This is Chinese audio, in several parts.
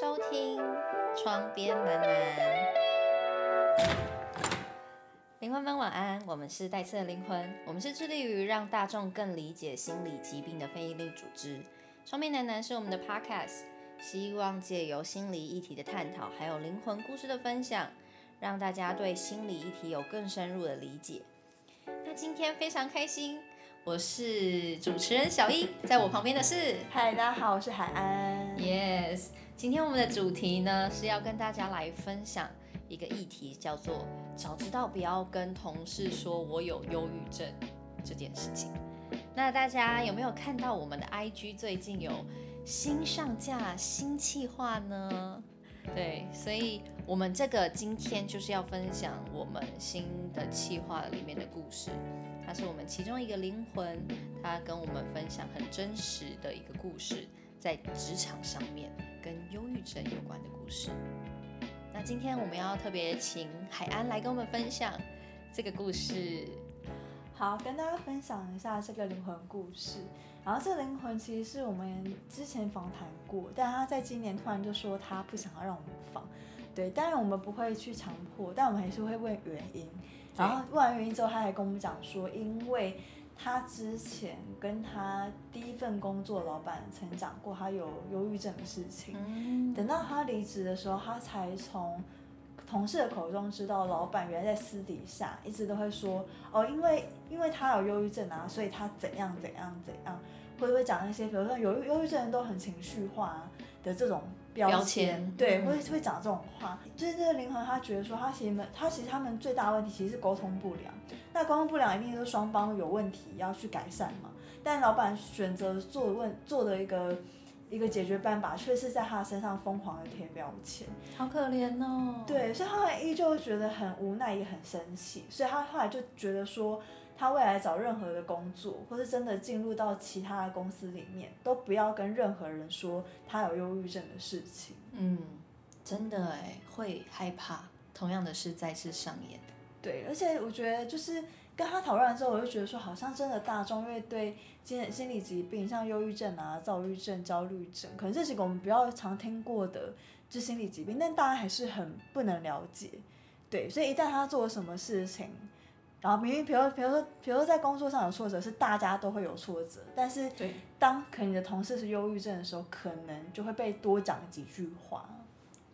收听《窗边喃喃》，灵魂们晚安。我们是带刺的灵魂，我们是致力于让大众更理解心理疾病的非营利组织。窗边喃喃是我们的 podcast，希望借由心理议题的探讨，还有灵魂故事的分享，让大家对心理议题有更深入的理解。那今天非常开心，我是主持人小一，在我旁边的是嗨，大家好，我是海安。Yes，今天我们的主题呢是要跟大家来分享一个议题，叫做“早知道不要跟同事说我有忧郁症”这件事情。那大家有没有看到我们的 IG 最近有新上架新企划呢？对，所以我们这个今天就是要分享我们新的企划里面的故事。它是我们其中一个灵魂，他跟我们分享很真实的一个故事，在职场上面跟忧郁症有关的故事。那今天我们要特别请海安来跟我们分享这个故事。好，跟大家分享一下这个灵魂故事。然后这个灵魂其实是我们之前访谈过，但他在今年突然就说他不想要让我们访。对，当然我们不会去强迫，但我们还是会问原因。然后问完原因之后，他还跟我们讲说，因为他之前跟他第一份工作老板曾讲过他有忧郁症的事情。嗯，等到他离职的时候，他才从同事的口中知道，老板原来在私底下一直都会说，哦，因为因为他有忧郁症啊，所以他怎样怎样怎样，会不会讲一些，比如说有忧郁症人都很情绪化的这种标标签对，嗯会会讲这种话。就是这个灵魂，他觉得说，他其实们，他其实他们最大的问题其实是沟通不良。那沟通不良一定是双方有问题要去改善嘛，但老板选择做问做的一个。一个解决办法，却是在他身上疯狂的贴标签。好可怜哦。，对，所以他后来依旧觉得很无奈，也很生气，所以他后来就觉得说，他未来找任何的工作，或是真的进入到其他的公司里面，都不要跟任何人说他有忧郁症的事情。嗯，真的哎，会害怕同样的事再次上演。对，而且我觉得就是跟他讨论完之后，我就觉得说，好像真的大众因为对心心理疾病，像忧郁症啊、躁郁症、焦虑症，可能这几个我们比较常听过的，就心理疾病，但大家还是很不能了解。对，所以一旦他做了什么事情，然后明明比如比如说比如说在工作上有挫折，是大家都会有挫折，但是对，当可能你的同事是忧郁症的时候，可能就会被多讲几句话。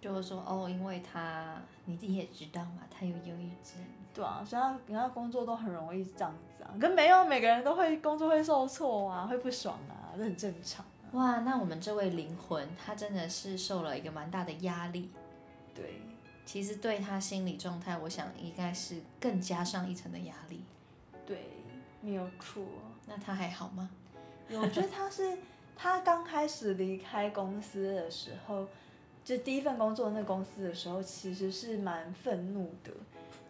就是说哦，因为他你自己也知道嘛，他有忧郁症。对啊，所以他人家工作都很容易这样子啊，可没有每个人都会工作会受挫啊，会不爽啊，这很正常啊。哇，那我们这位灵魂，他真的是受了一个蛮大的压力。对，其实对他心理状态，我想应该是更加上一层的压力。对，没有错。那他还好吗？我觉得他是他刚开始离开公司的时候，就第一份工作那公司的时候，其实是蛮愤怒的。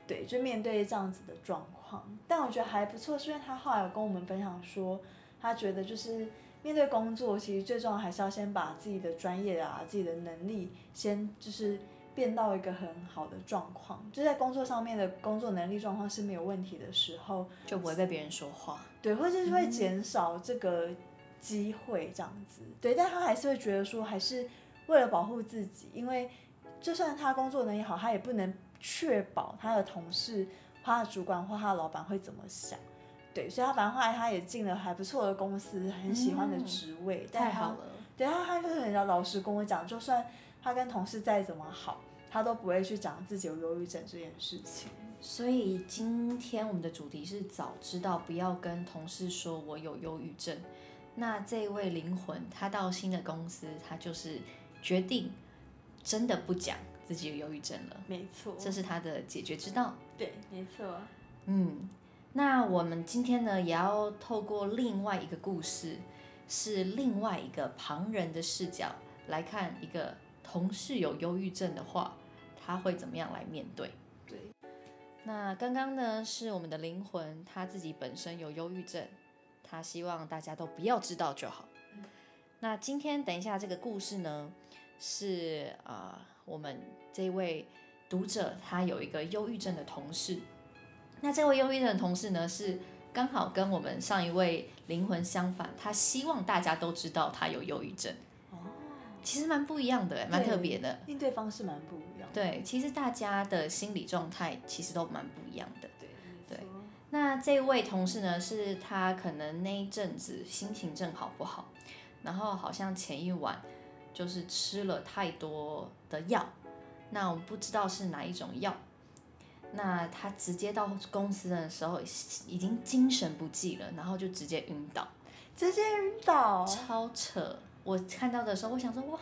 对，就面对这样子的状况，但我觉得还不错，是因为他后来有跟我们分享说，他觉得就是面对工作，其实最重要还是要先把自己的专业啊、自己的能力先就是变到一个很好的状况，就在工作上面的工作能力状况是没有问题的时候，就不会被别人说话。对，或者是会减少这个机会这样子。对，但他还是会觉得说，还是为了保护自己，因为就算他工作能力好，他也不能确保他的同事、他的主管或他的老板会怎么想。对，所以他反正后来他也进了还不错的公司，很喜欢的职位，但太好了，对他，他就是很老实跟我讲，就算他跟同事再怎么好，他都不会去讲自己有忧郁症这件事情。所以今天我们的主题是早知道不要跟同事说我有忧郁症。那这位灵魂，他到新的公司，他就是决定真的不讲自己有忧郁症了，没错，这是他的解决之道。对，没错。嗯，那我们今天呢，也要透过另外一个故事，是另外一个旁人的视角来看一个同事有忧郁症的话，他会怎么样来面对？对，那刚刚呢，是我们的灵魂，他自己本身有忧郁症，他希望大家都不要知道就好。那今天等一下这个故事呢，是啊、呃我们这位读者他有一个忧郁症的同事，那这位忧郁症的同事呢，是刚好跟我们上一位灵魂相反，他希望大家都知道他有忧郁症。哦，其实蛮不一样的欸，蛮特别的。应对方式蛮不一样的。对，其实大家的心理状态其实都蛮不一样的。对对那这位同事呢，是他可能那一阵子心情正好不好，然后好像前一晚就是吃了太多的药，那我们不知道是哪一种药。那他直接到公司的时候已经精神不济了，然后就直接晕倒，直接晕倒，超扯！我看到的时候，我想说，哇，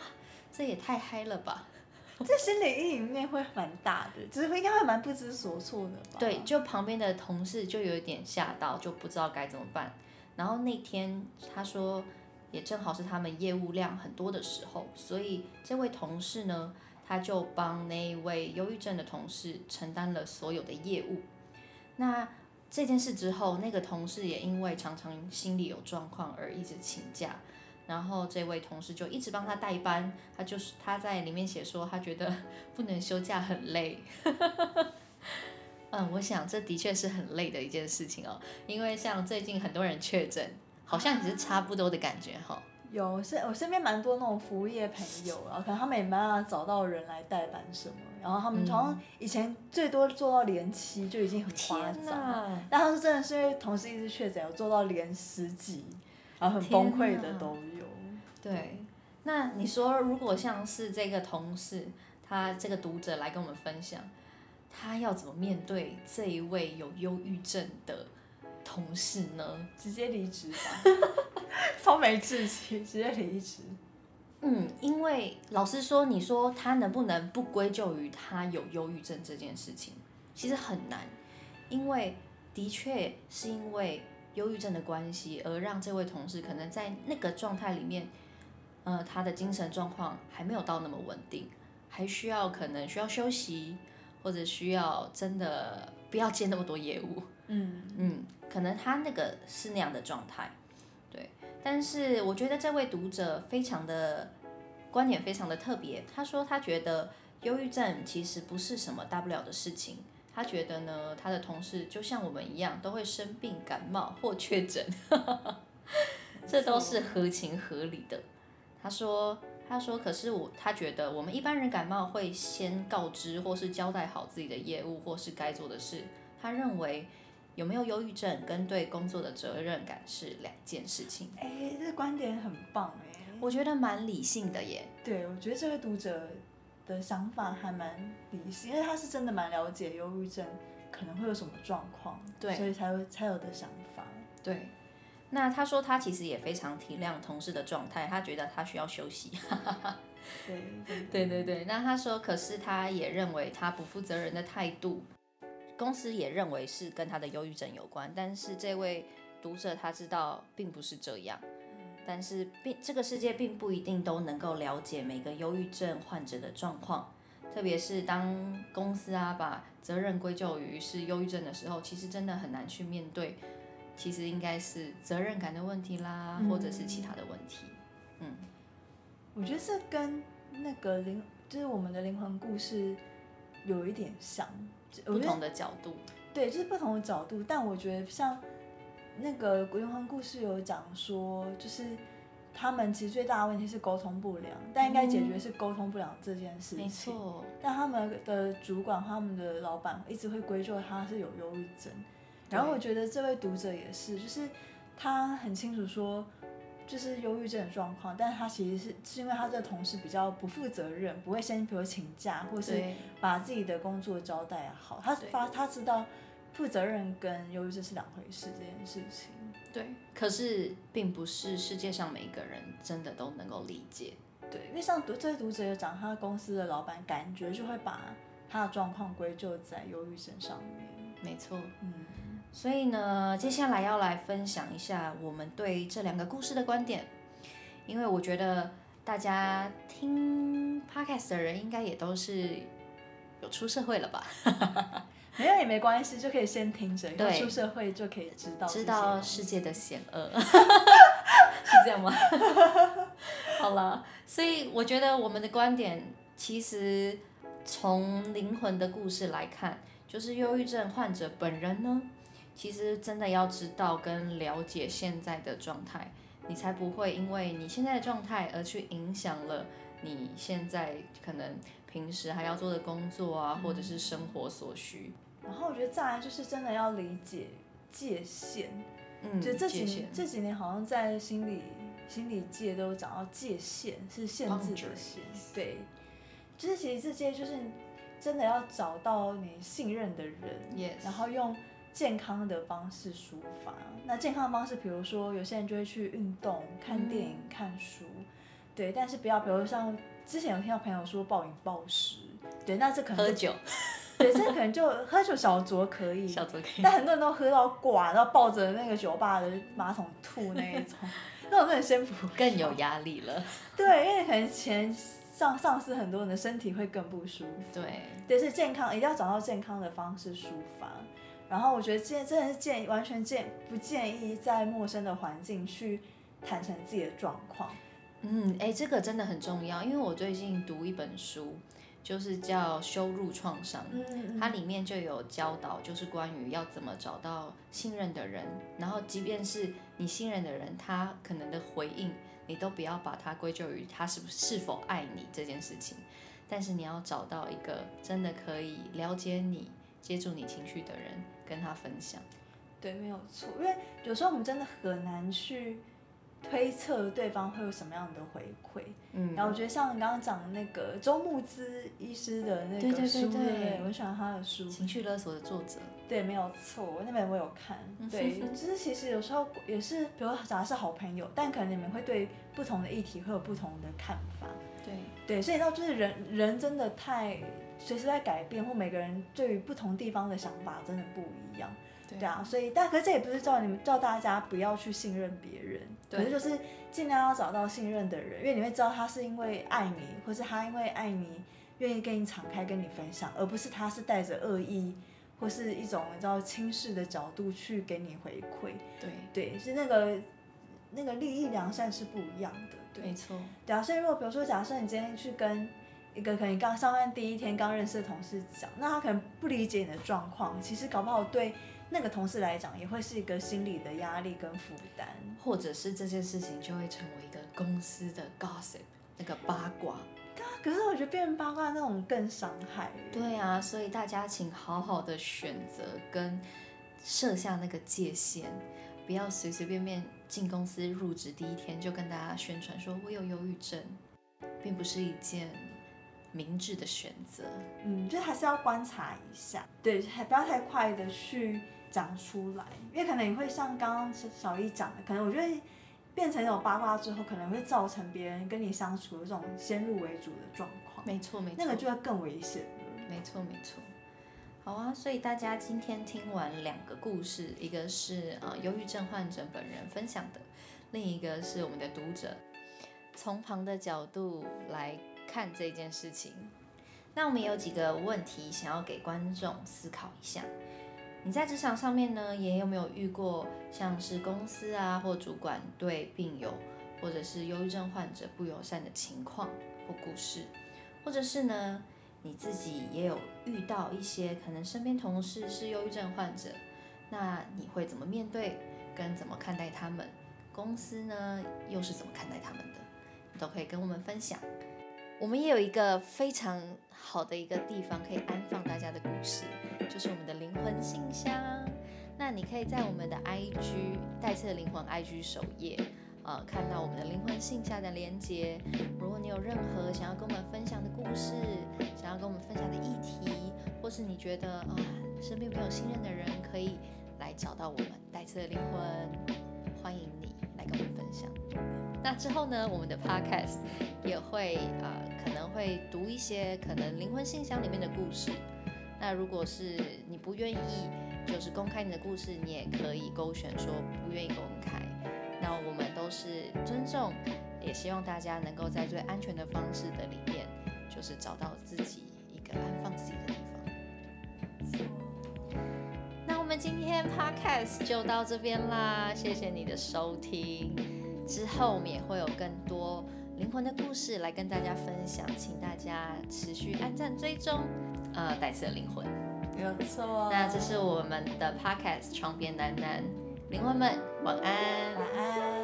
这也太嗨了吧！这心理阴影面会蛮大的，只是应该会蛮不知所措的吧？对，就旁边的同事就有一点吓到，就不知道该怎么办。然后那天他说，也正好是他们业务量很多的时候，所以这位同事呢，他就帮那一位忧郁症的同事承担了所有的业务。那这件事之后，那个同事也因为常常心里有状况而一直请假，然后这位同事就一直帮他代班。他就是他在里面写说，他觉得不能休假很累。嗯，我想这的确是很累的一件事情哦，因为像最近很多人确诊，好像也是差不多的感觉哈、有是我身边蛮多那种服务业朋友啊，可能他们也没办法找到人来代班什么，然后他们嗯好像以前最多做到连七就已经很夸张，哪！但他是真的是因为同事一直确诊，有做到连十几，然后很崩溃的都有。对，那你说如果像是这个同事，他这个读者来跟我们分享，他要怎么面对这一位有忧郁症的同事呢？直接离职吧，超没志气，直接离职。嗯，因为老实说，你说他能不能不归咎于他有忧郁症这件事情，其实很难，因为的确是因为忧郁症的关系，而让这位同事可能在那个状态里面，呃，他的精神状况还没有到那么稳定，还需要可能需要休息，或者需要真的不要接那么多业务。嗯，嗯，可能他那个是那样的状态，对。但是我觉得这位读者非常的观点非常的特别，他说他觉得忧郁症其实不是什么大不了的事情，他觉得呢，他的同事就像我们一样，都会生病、感冒或确诊，这都是合情合理的。他说。他说：“可是我，他觉得我们一般人感冒会先告知或是交代好自己的业务或是该做的事。他认为有没有忧郁症跟对工作的责任感是两件事情。哎、这观点很棒哎。我觉得蛮理性的耶。对，我觉得这位读者的想法还蛮理性，因为他是真的蛮了解忧郁症可能会有什么状况，对所以才会才有的想法。对，那他说他其实也非常体谅同事的状态，他觉得他需要休息。对 对对对对，那他说，可是他也认为他不负责任的态度，公司也认为是跟他的忧郁症有关，但是这位读者他知道并不是这样，但是并这个世界并不一定都能够了解每个忧郁症患者的状况，特别是当公司啊把责任归咎于是忧郁症的时候，其实真的很难去面对，其实应该是责任感的问题啦，或者是其他的问题，嗯。我觉得这跟那个灵，就是我们的灵魂故事有一点像，不同的角度，对，就是不同的角度。但我觉得像那个灵魂故事有讲说，就是他们其实最大的问题是沟通不良，但应该解决是沟通不良这件事情。没错，但他们的主管、他们的老板一直会归咎他是有忧郁症。然后我觉得这位读者也是，就是他很清楚说，就是忧郁症的状况，但是他其实是是因为他这个同事比较不负责任，不会先比如请假，或是把自己的工作交代好。他发他知道负责任跟忧郁症是两回事这件事情。对，可是并不是世界上每一个人真的都能够理解。对，因为像读这位读者有讲，他公司的老板感觉就会把他的状况归咎在忧郁症上面。没错，嗯，所以呢，接下来要来分享一下我们对这两个故事的观点，因为我觉得大家听 podcast 的人应该也都是有出社会了吧，没有也没关系，就可以先听着，出社会就可以知道知道世界的险恶，是 这样吗？好了，所以我觉得我们的观点其实从灵魂的故事来看，就是忧郁症患者本人呢，其实真的要知道跟了解现在的状态，你才不会因为你现在的状态而去影响了你现在可能平时还要做的工作啊，或者是生活所需。然后我觉得再来就是真的要理解界限，嗯，就这几年这几年好像在心理心理界都讲到界限是限制的限，对，就是其实这些就是真的要找到你信任的人 Yes 然后用健康的方式抒发。那健康的方式，比如说有些人就会去运动、看电影、看书，对，但是不要，比如像之前有听到朋友说暴饮暴食，对，那这可能就喝酒，对，这可能就喝酒小酌可以，小酌可以。但很多人都喝到挂，然后抱着那个酒吧的马桶吐那一种，那种真的先不更有压力了。对，因为可能前上丧失很多人的身体会更不舒服。对，对，是健康，一定要找到健康的方式抒发。然后我觉得建真的是建完全建不建议在陌生的环境去坦诚自己的状况。嗯，哎，这个真的很重要，因为我最近读一本书，就是叫《羞辱创伤》。嗯它里面就有教导，就是关于要怎么找到信任的人，然后即便是你信任的人，他可能的回应，你都不要把它归咎于他是不是否爱你这件事情，但是你要找到一个真的可以了解你、接住你情绪的人，跟他分享。对，没有错，因为有时候我们真的很难去推测对方会有什么样的回馈。嗯，然后我觉得像你刚刚讲的那个周牧之医师的那对对对个书，对对我很喜欢他的书。情绪勒索的作者，对，没有错，那本我有看。对，就是其实有时候也是，比如假如是好朋友，但可能你们会对不同的议题会有不同的看法。对，对，所以到就是人人真的太随时在改变，或每个人对于不同地方的想法真的不一样。对啊，所以但可是这也不是叫你们叫大家不要去信任别人，可对是就是尽量要找到信任的人，因为你会知道他是因为爱你，或是他因为爱你愿意跟你敞开跟你分享，而不是他是带着恶意或是一种你知道轻视的角度去给你回馈。对，对，是那个那个利益良善是不一样的。对，没错，对啊，所以如果比如说，假设你今天去跟一个可能刚上班第一天刚认识的同事讲，那他可能不理解你的状况，其实搞不好对那个同事来讲也会是一个心理的压力跟负担。或者是这件事情就会成为一个公司的 gossip，那个八卦。可是我觉得变成八卦那种更伤害。对啊，所以大家请好好的选择跟设下那个界限，不要随随便便进公司入职第一天就跟大家宣传说我有忧郁症，并不是一件明智的选择。嗯，就还是要观察一下，对，还不要太快的去讲出来，因为可能你会像刚刚小易讲的，可能我觉得变成一种八卦之后，可能会造成别人跟你相处的这种先入为主的状况，没错，没错，那个就会更危险了。没错，没错。好啊，所以大家今天听完两个故事，一个是呃忧郁症患者本人分享的，另一个是我们的读者从旁的角度来看这件事情。那我们有几个问题想要给观众思考一下。你在职场上面呢，也有没有遇过像是公司啊或主管对病友或者是忧郁症患者不友善的情况或故事，或者是呢？你自己也有遇到一些可能身边同事是忧郁症患者，那你会怎么面对，跟怎么看待他们？公司呢又是怎么看待他们的？你都可以跟我们分享。我们也有一个非常好的一个地方可以安放大家的故事，就是我们的灵魂信箱。那你可以在我们的 IG 代次的灵魂 IG 首页。呃，看到我们的灵魂信箱的连接。如果你有任何想要跟我们分享的故事，想要跟我们分享的议题，或是你觉得啊、身边没有信任的人，可以来找到我们带刺的灵魂，欢迎你来跟我们分享。那之后呢，我们的 podcast 也会呃可能会读一些可能灵魂信箱里面的故事。那如果是你不愿意就是公开你的故事，你也可以勾选说不愿意公开。那我们都是尊重，也希望大家能够在最安全的方式的里面，就是找到自己一个安放自己的地方。那我们今天 podcast 就到这边啦，谢谢你的收听。之后我们也会有更多灵魂的故事来跟大家分享，请大家持续按赞追踪，呃，带刺的灵魂。没有错。那这是我们的 podcast《床边喃喃》，灵魂们晚安。晚安。